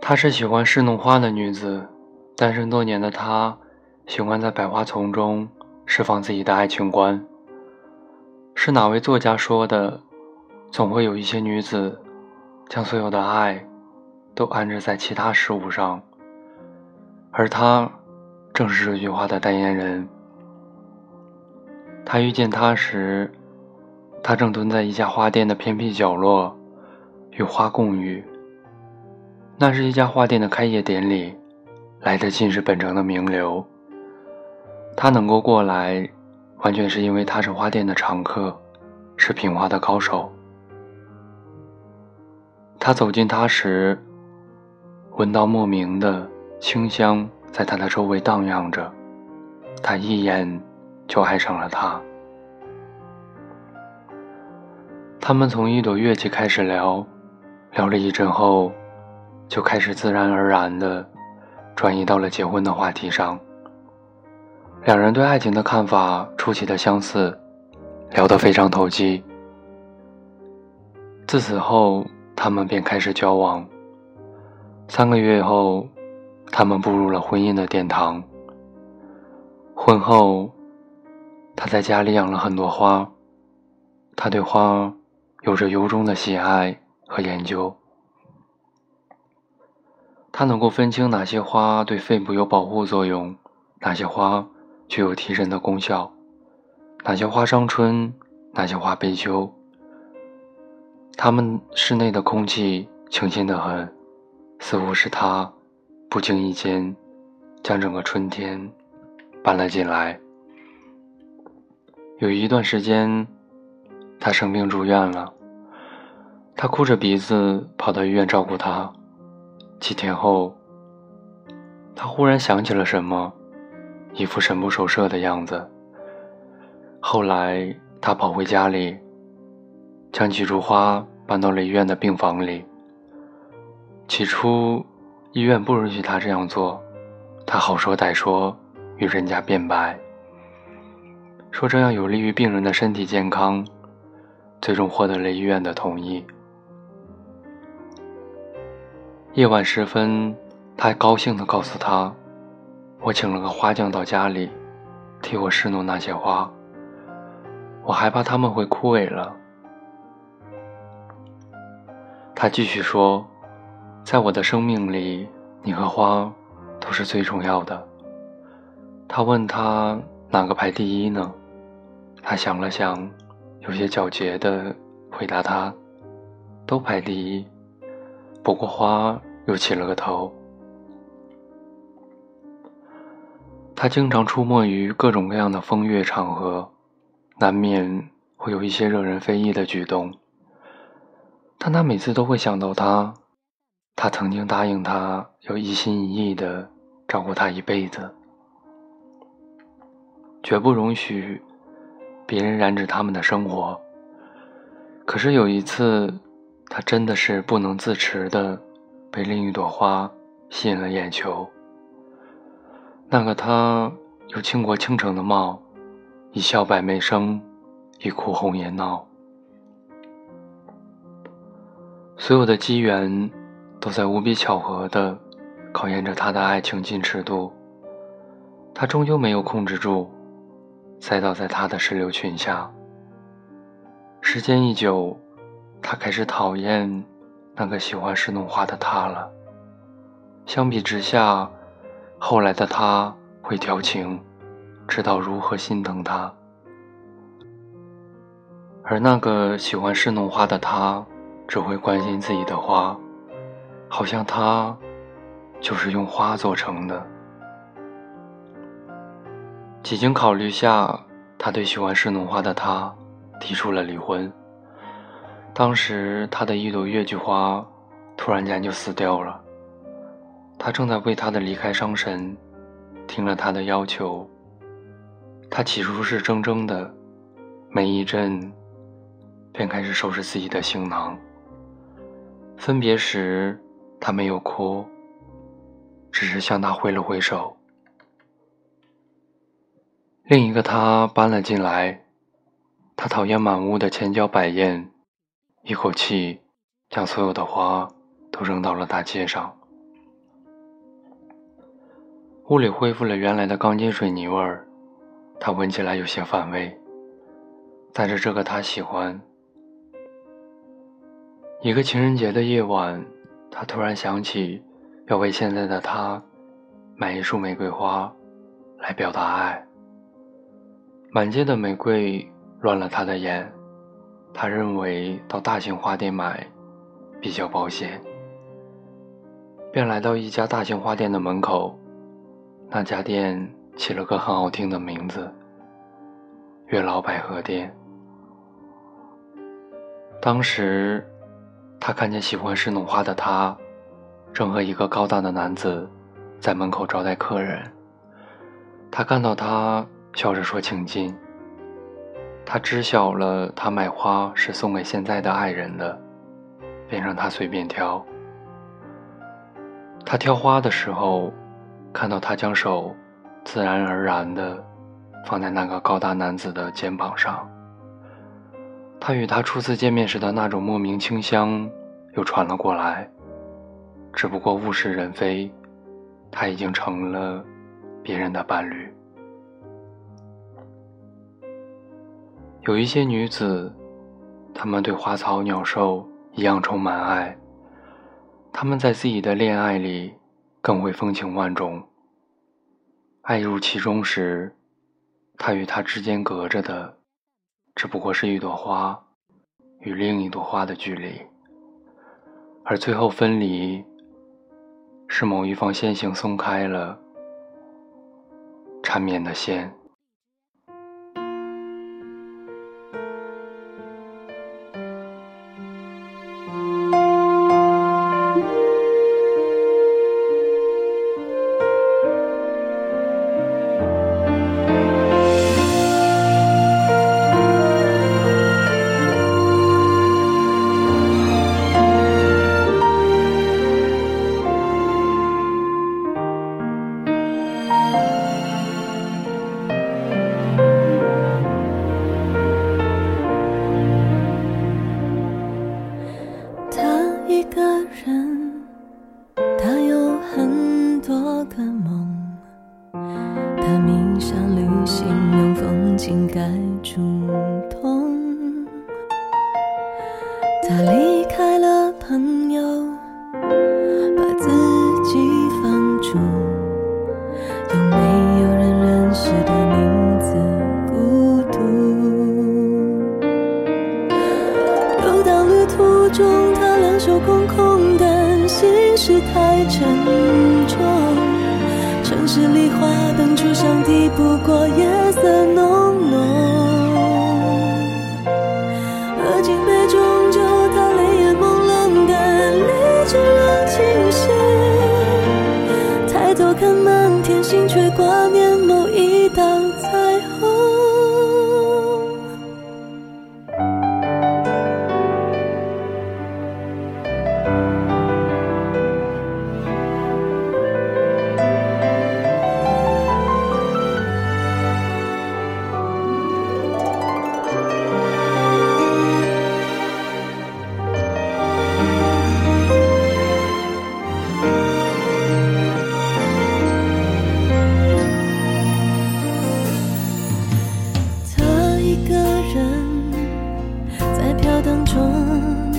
她是喜欢侍弄花的女子，单身多年的她，喜欢在百花丛中释放自己的爱情观。是哪位作家说的？总会有一些女子，将所有的爱都安置在其他事物上，而她正是这句话的代言人。他遇见她时，她正蹲在一家花店的偏僻角落，与花共浴。那是一家花店的开业典礼，来的尽是本城的名流。他能够过来，完全是因为他是花店的常客，是品花的高手。他走近他时，闻到莫名的清香在他的周围荡漾着，他一眼就爱上了他。他们从一朵月季开始聊，聊了一阵后。就开始自然而然地转移到了结婚的话题上。两人对爱情的看法出奇的相似，聊得非常投机。自此后，他们便开始交往。三个月后，他们步入了婚姻的殿堂。婚后，他在家里养了很多花，他对花有着由衷的喜爱和研究。他能够分清哪些花对肺部有保护作用，哪些花具有提神的功效，哪些花伤春，哪些花悲秋。他们室内的空气清新得很，似乎是他不经意间将整个春天搬了进来。有一段时间，他生病住院了，他哭着鼻子跑到医院照顾他。几天后，他忽然想起了什么，一副神不守舍的样子。后来，他跑回家里，将几株花搬到了医院的病房里。起初，医院不允许他这样做，他好说歹说与人家辩白，说这样有利于病人的身体健康，最终获得了医院的同意。夜晚时分，他高兴地告诉他：“我请了个花匠到家里，替我侍弄那些花。我害怕他们会枯萎了。”他继续说：“在我的生命里，你和花都是最重要的。”他问他哪个排第一呢？他想了想，有些狡黠地回答他：“都排第一，不过花。”又起了个头。他经常出没于各种各样的风月场合，难免会有一些惹人非议的举动。但他每次都会想到他，他曾经答应他要一心一意的照顾他一辈子，绝不容许别人染指他们的生活。可是有一次，他真的是不能自持的。被另一朵花吸引了眼球。那个他有倾国倾城的貌，一笑百媚生，一哭红颜闹。所有的机缘都在无比巧合的考验着他的爱情矜持度。他终究没有控制住，栽倒在他的石榴裙下。时间一久，他开始讨厌。那个喜欢侍弄花的他了。相比之下，后来的他会调情，知道如何心疼他；而那个喜欢侍弄花的他，只会关心自己的花，好像他就是用花做成的。几经考虑下，他对喜欢侍弄花的他提出了离婚。当时，他的一朵月季花突然间就死掉了。他正在为他的离开伤神，听了他的要求。他起初是怔怔的，没一阵，便开始收拾自己的行囊。分别时，他没有哭，只是向他挥了挥手。另一个他搬了进来，他讨厌满屋的千娇百艳，一口气将所有的花都扔到了大街上。屋里恢复了原来的钢筋水泥味儿，他闻起来有些反胃。但是这个他喜欢。一个情人节的夜晚，他突然想起要为现在的他买一束玫瑰花，来表达爱。满街的玫瑰乱了他的眼，他认为到大型花店买比较保险，便来到一家大型花店的门口。那家店起了个很好听的名字——月老百合店。当时。他看见喜欢侍弄花的他，正和一个高大的男子在门口招待客人。他看到他，笑着说：“请进。”他知晓了他买花是送给现在的爱人的，便让他随便挑。他挑花的时候，看到他将手自然而然地放在那个高大男子的肩膀上。他与他初次见面时的那种莫名清香又传了过来，只不过物是人非，他已经成了别人的伴侣。有一些女子，她们对花草鸟兽一样充满爱，她们在自己的恋爱里更会风情万种。爱入其中时，他与他之间隔着的。只不过是一朵花与另一朵花的距离，而最后分离，是某一方先行松开了缠绵的线。一个人他有很多个梦他迷上旅行用风景盖住痛。他离手空空，的心事太沉重。城市里花灯初上，抵不过夜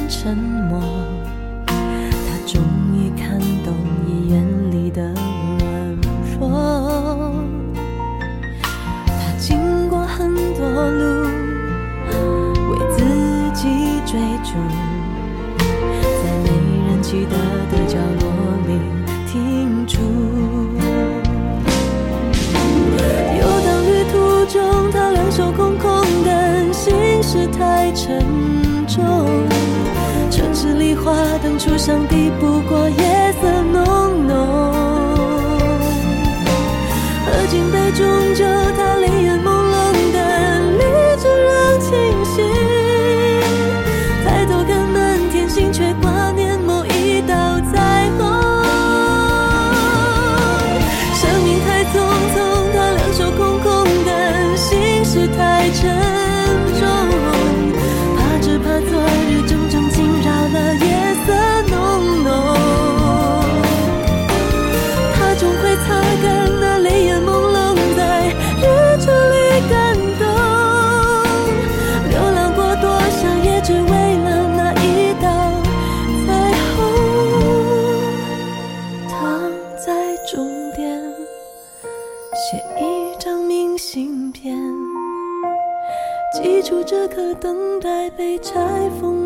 沉默，他终于看懂你眼里的软弱。他经过很多路，为自己追逐，在没人记得的角落里停驻。游荡旅途中，他两手空空，但心事太沉。花灯初上，抵不过夜色浓浓。喝尽杯中酒，待被拆封